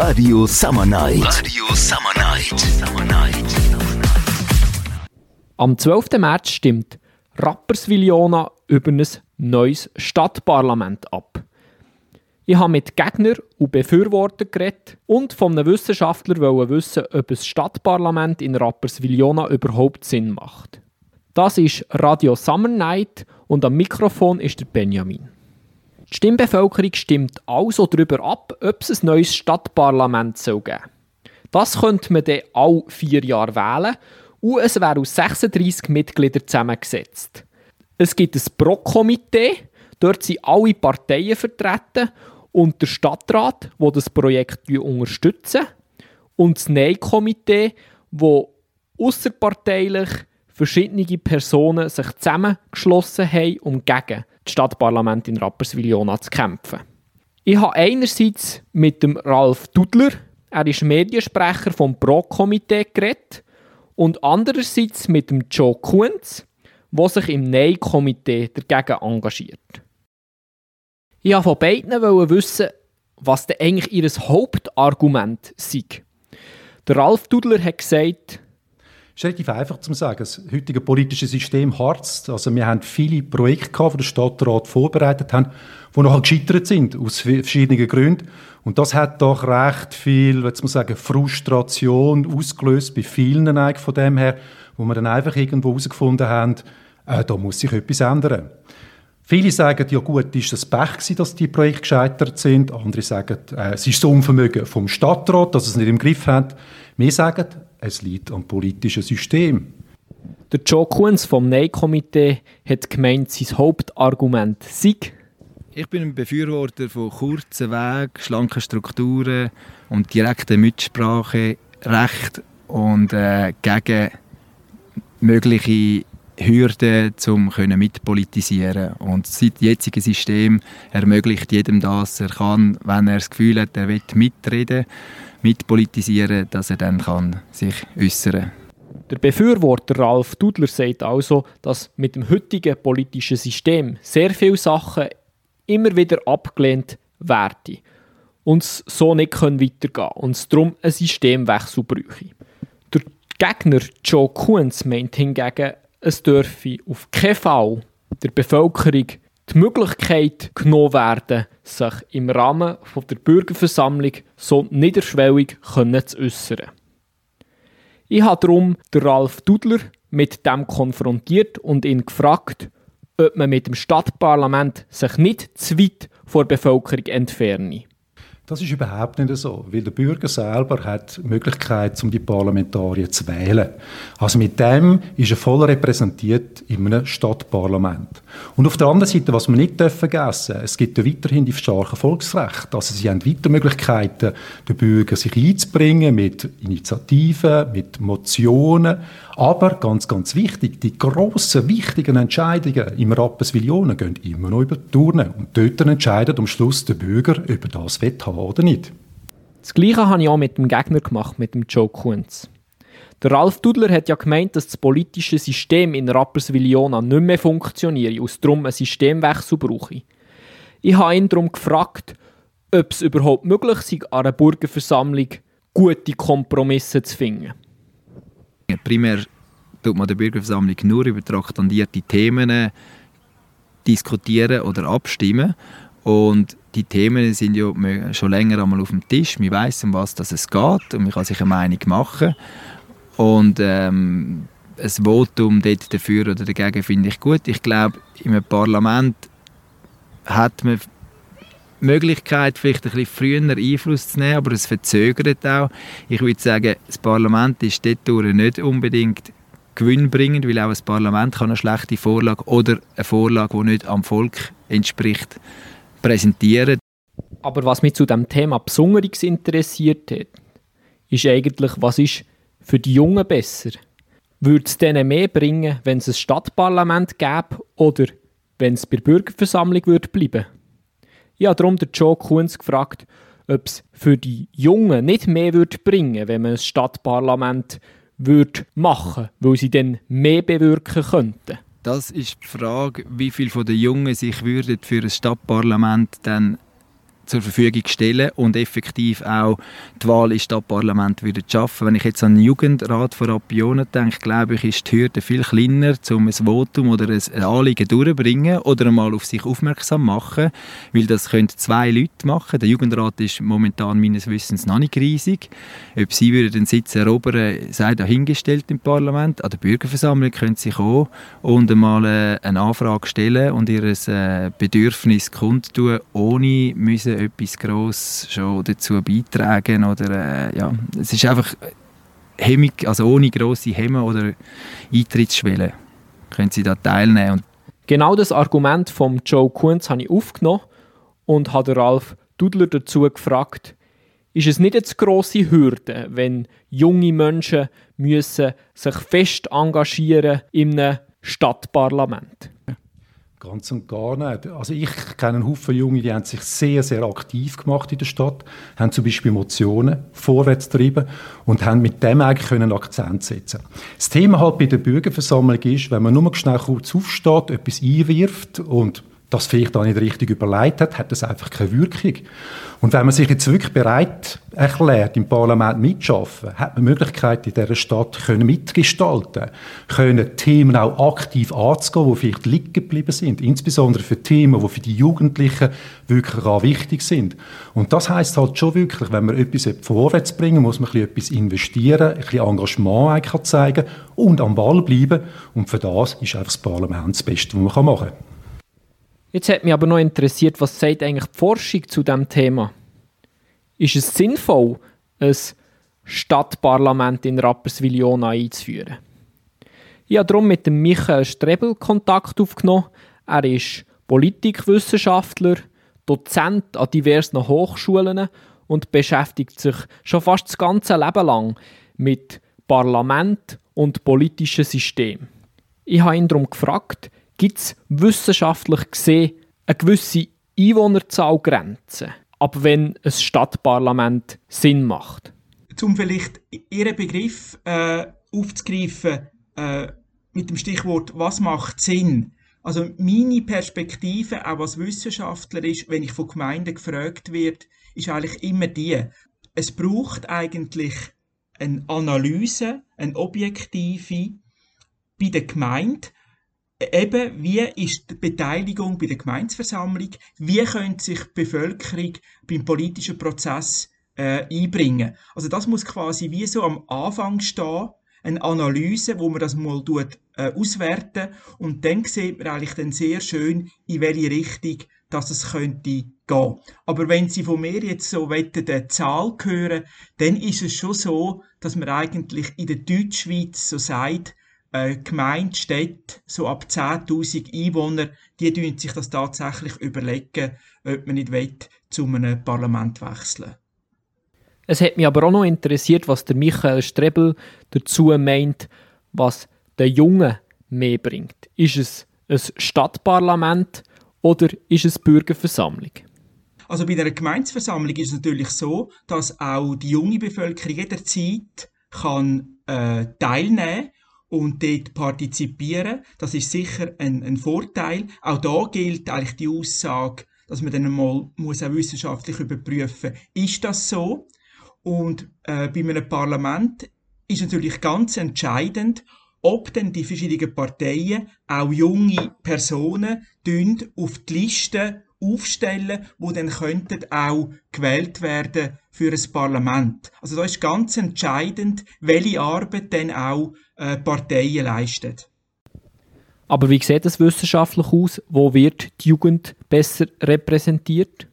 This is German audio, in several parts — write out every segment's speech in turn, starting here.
Radio Summer Night. Radio Summer Night. Summer Night. Am 12. März stimmt Rapperswil-Jona über ein neues Stadtparlament ab. Ich habe mit Gegnern und Befürwortern geredet und von einem Wissenschaftler wissen, ob ein Stadtparlament in Rapperswil-Jona überhaupt Sinn macht. Das ist Radio Summer Night und am Mikrofon ist der Benjamin. Die Stimmbevölkerung stimmt also darüber ab, ob es ein neues Stadtparlament soll geben Das könnte man dann alle vier Jahre wählen und es wäre aus 36 Mitgliedern zusammengesetzt. Es gibt ein Pro-Komitee, dort sind alle Parteien vertreten und der Stadtrat, wo das Projekt unterstützen und das Nein-Komitee, wo außerparteilich verschiedene Personen sich zusammengeschlossen haben, um gegen das Stadtparlament in Rapperswil-Jona zu kämpfen. Ich habe einerseits mit dem Ralf Dudler, er ist Mediensprecher vom Pro-Komitee, geredet, und andererseits mit dem Joe Kunz, der sich im Nein-Komitee dagegen engagiert. Ich wollte von beiden wissen, was denn eigentlich ihr Hauptargument sei. Der Ralf Dudler hat gesagt, es ist relativ einfach zu sagen. Das heutige politische System harzt. Also wir haben viele Projekte gehabt, die der Stadtrat vorbereitet haben, die noch gescheitert sind, aus verschiedenen Gründen. Und das hat doch recht viel, jetzt muss sagen, Frustration ausgelöst bei vielen eigentlich von dem her, wo wir dann einfach irgendwo herausgefunden haben, äh, da muss sich etwas ändern. Viele sagen, ja gut, ist das Pech gewesen, dass die Projekte gescheitert sind. Andere sagen, äh, es ist das Unvermögen vom Stadtrat, dass es nicht im Griff hat. Wir sagen, es liegt am politischen System. Der Joe Kunz vom Nein-Komitee hat gemeint, sein Hauptargument sei, ich bin ein Befürworter von kurzen Wegen, schlanken Strukturen und direkter Mitsprache, Recht und äh, gegen mögliche Hürden, um mitpolitisieren. Und das jetzige System ermöglicht jedem das, er kann, wenn er das Gefühl hat, er will mitreden mitpolitisieren, dass er dann kann sich äußern. Der Befürworter Ralf Dudler sagt also, dass mit dem heutigen politischen System sehr viele Sachen immer wieder abgelehnt werden und es so nicht weitergehen können und es darum einen Systemwechsel bräuchte. Der Gegner Joe Kunz meint hingegen, es dürfe auf keinen Fall der Bevölkerung die Möglichkeit genommen werden, sich im Rahmen der Bürgerversammlung so niederschwellig zu äußern. Ich habe darum Ralf Dudler mit dem konfrontiert und ihn gefragt, ob man mit dem Stadtparlament sich nicht zu weit vor der Bevölkerung entferne. Das ist überhaupt nicht so, weil der Bürger selber hat die Möglichkeit, um die Parlamentarier zu wählen. Also mit dem ist er voll repräsentiert in einem Stadtparlament. Und auf der anderen Seite, was man nicht vergessen darf, es gibt ja weiterhin die starken Volksrechte. Also sie haben weiter Möglichkeiten, den Bürger sich einzubringen mit Initiativen, mit Motionen. Aber ganz, ganz wichtig, die grossen, wichtigen Entscheidungen im Rapperswil-Jonen gehen immer noch über die Turnen. Und dort entscheidet am Schluss der Bürger, ob er das haben oder nicht. Das Gleiche habe ich auch mit dem Gegner gemacht, mit dem Joe Kunz. Der Ralf Dudler hat ja gemeint, dass das politische System in Rapperswil-Jona nicht mehr funktioniert und es darum einen Systemwechsel brauche. Ich habe ihn darum gefragt, ob es überhaupt möglich sei, an einer Bürgerversammlung gute Kompromisse zu finden. Primär tut man der Bürgerversammlung nur über traktandierte Themen diskutieren oder abstimmen. Und die Themen sind ja schon länger einmal auf dem Tisch. Man weiß, um was es geht und man kann sich eine Meinung machen. Und ähm, ein Votum dort dafür oder dagegen finde ich gut. Ich glaube, im Parlament hat man die Möglichkeit, vielleicht ein bisschen früher Einfluss zu nehmen, aber es verzögert auch. Ich würde sagen, das Parlament ist dort nicht unbedingt gewinnbringend, weil auch ein Parlament kann eine schlechte Vorlage oder eine Vorlage, die nicht am Volk entspricht, präsentieren. Aber was mich zu dem Thema besonders interessiert hat, ist eigentlich, was ist für die Jungen besser? Würde es denen mehr bringen, wenn es ein Stadtparlament gäbe oder wenn es bei der Bürgerversammlung würde bleiben? Ich habe darum den Joe Kunz gefragt, ob es für die Jungen nicht mehr würde bringen, wenn man ein Stadtparlament würde machen, weil sie dann mehr bewirken könnten. Das ist die Frage, wie viele von den Jungen sich würden für ein Stadtparlament dann zur Verfügung stellen und effektiv auch die Wahl ins Stadtparlament wieder schaffen. Wenn ich jetzt an den Jugendrat von Rapionen denke, glaube ich, ist die Hürde viel kleiner, um ein Votum oder ein Anliegen durchzubringen oder einmal auf sich aufmerksam machen, weil das können zwei Leute machen. Der Jugendrat ist momentan meines Wissens noch nicht riesig. Ob sie den Sitz erobern, sei dahingestellt im Parlament. An der Bürgerversammlung können sie kommen und einmal äh, eine Anfrage stellen und ihr äh, Bedürfnis kundtun, ohne müssen etwas gross schon dazu beitragen oder äh, ja, es ist einfach Hemmung, also ohne grosse Hemmen oder Eintrittsschwelle können sie da teilnehmen. Und genau das Argument von Joe Kunz habe ich aufgenommen und habe Ralf Dudler dazu gefragt, ist es nicht eine grosse Hürde, wenn junge Menschen müssen sich fest engagieren in einem Stadtparlament? Ganz und gar nicht. Also ich kenne einen Haufen Junge, die haben sich sehr, sehr aktiv gemacht in der Stadt, haben zum Beispiel Motionen vorwärts getrieben und haben mit dem eigentlich einen Akzent setzen Das Thema halt bei der Bürgerversammlung ist, wenn man nur schnell kurz aufsteht, etwas einwirft und das vielleicht auch nicht richtig überlegt hat, hat das einfach keine Wirkung. Und wenn man sich jetzt wirklich bereit erklärt, im Parlament mitzuschaffen, hat man Möglichkeit, in dieser Stadt können mitgestalten, können Themen auch aktiv anzugehen, die vielleicht liegen geblieben sind, insbesondere für Themen, die für die Jugendlichen wirklich auch wichtig sind. Und das heißt halt schon wirklich, wenn man etwas vorwärts bringen muss man etwas investieren, ein bisschen Engagement eigentlich zeigen und am Ball bleiben. Und für das ist einfach das Parlament das Beste, was man machen kann. Jetzt hat mich aber noch interessiert, was sagt eigentlich die Forschung zu diesem Thema? Ist es sinnvoll, ein Stadtparlament in Rapperswil-Jona einzuführen? Ich habe darum mit dem Michael Strebel Kontakt aufgenommen. Er ist Politikwissenschaftler, Dozent an diversen Hochschulen und beschäftigt sich schon fast das ganze Leben lang mit Parlament und politischen System. Ich habe ihn darum gefragt, gibt es wissenschaftlich gesehen eine gewisse Einwohnerzahlgrenze, ab wenn ein Stadtparlament Sinn macht. Um vielleicht Ihren Begriff äh, aufzugreifen äh, mit dem Stichwort «Was macht Sinn?», also meine Perspektive, auch als Wissenschaftler ist, wenn ich von Gemeinden gefragt werde, ist eigentlich immer die, es braucht eigentlich eine Analyse, eine objektive bei der Gemeinde, eben, wie ist die Beteiligung bei der Gemeinsversammlung, wie könnte sich die Bevölkerung beim politischen Prozess äh, einbringen. Also das muss quasi wie so am Anfang stehen, eine Analyse, wo man das mal tut, äh, auswerten und dann sieht man eigentlich dann sehr schön, in welche Richtung dass es könnte gehen. Aber wenn Sie von mir jetzt so eine Zahl hören, dann ist es schon so, dass man eigentlich in der Deutschschweiz so sagt, äh, Gemeinde, Städte, so ab 10.000 Einwohner, die tun sich das tatsächlich überlegen, ob man nicht will, zu einem Parlament wechseln Es hat mich aber auch noch interessiert, was der Michael Strebel dazu meint, was der Jungen mehr bringt. Ist es ein Stadtparlament oder ist es Bürgerversammlung? Also bei der Gemeinsversammlung ist es natürlich so, dass auch die junge Bevölkerung jederzeit kann äh, teilnehmen und dort partizipieren. Das ist sicher ein, ein Vorteil. Auch da gilt eigentlich die Aussage, dass man dann einmal muss auch wissenschaftlich überprüfen, ist das so? Und äh, bei einem Parlament ist natürlich ganz entscheidend, ob denn die verschiedenen Parteien auch junge Personen auf die Liste aufstellen, wo dann könnten auch gewählt werden für ein Parlament. Also da ist ganz entscheidend, welche Arbeit dann auch äh, Parteien leisten. Aber wie sieht es wissenschaftlich aus? Wo wird die Jugend besser repräsentiert?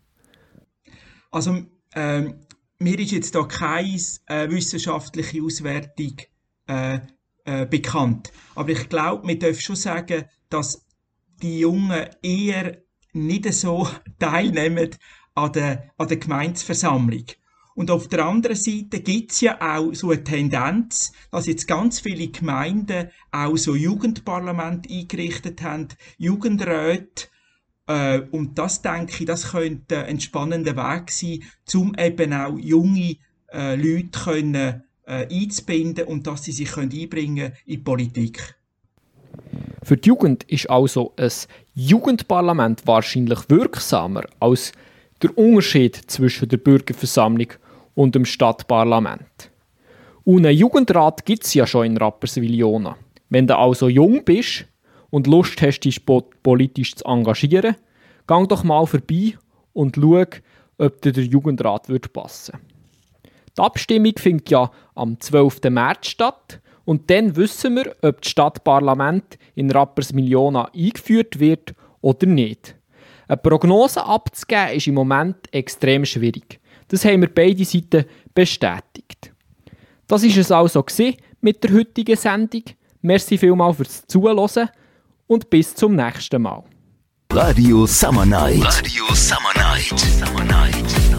Also ähm, mir ist jetzt da keine äh, wissenschaftliche Auswertung äh, äh, bekannt. Aber ich glaube, wir dürfen schon sagen, dass die Jungen eher nicht so teilnehmen an der, an der Gemeinsversammlung. Und auf der anderen Seite gibt's ja auch so eine Tendenz, dass jetzt ganz viele Gemeinden auch so Jugendparlament eingerichtet haben, Jugendräte, äh, und das denke ich, das könnte ein spannender Weg sein, um eben auch junge äh, Leute können, äh, einzubinden und dass sie sich können einbringen in die Politik. Für die Jugend ist also ein Jugendparlament wahrscheinlich wirksamer als der Unterschied zwischen der Bürgerversammlung und dem Stadtparlament. Und einen Jugendrat gibt es ja schon in Rapperswil-Jona. Wenn du also jung bist und Lust hast, dich politisch zu engagieren, gang doch mal vorbei und schau, ob dir der Jugendrat passen Die Abstimmung findet ja am 12. März statt und dann wissen wir, ob das Stadtparlament in Rapperswil-Jona eingeführt wird oder nicht. Eine Prognose abzugeben ist im Moment extrem schwierig. Das haben wir beide Seiten bestätigt. Das ist es also mit der heutigen Sendung. Merci vielmals fürs Zuhören und bis zum nächsten Mal. Radio Summer Night. Radio Summer Night. Summer Night.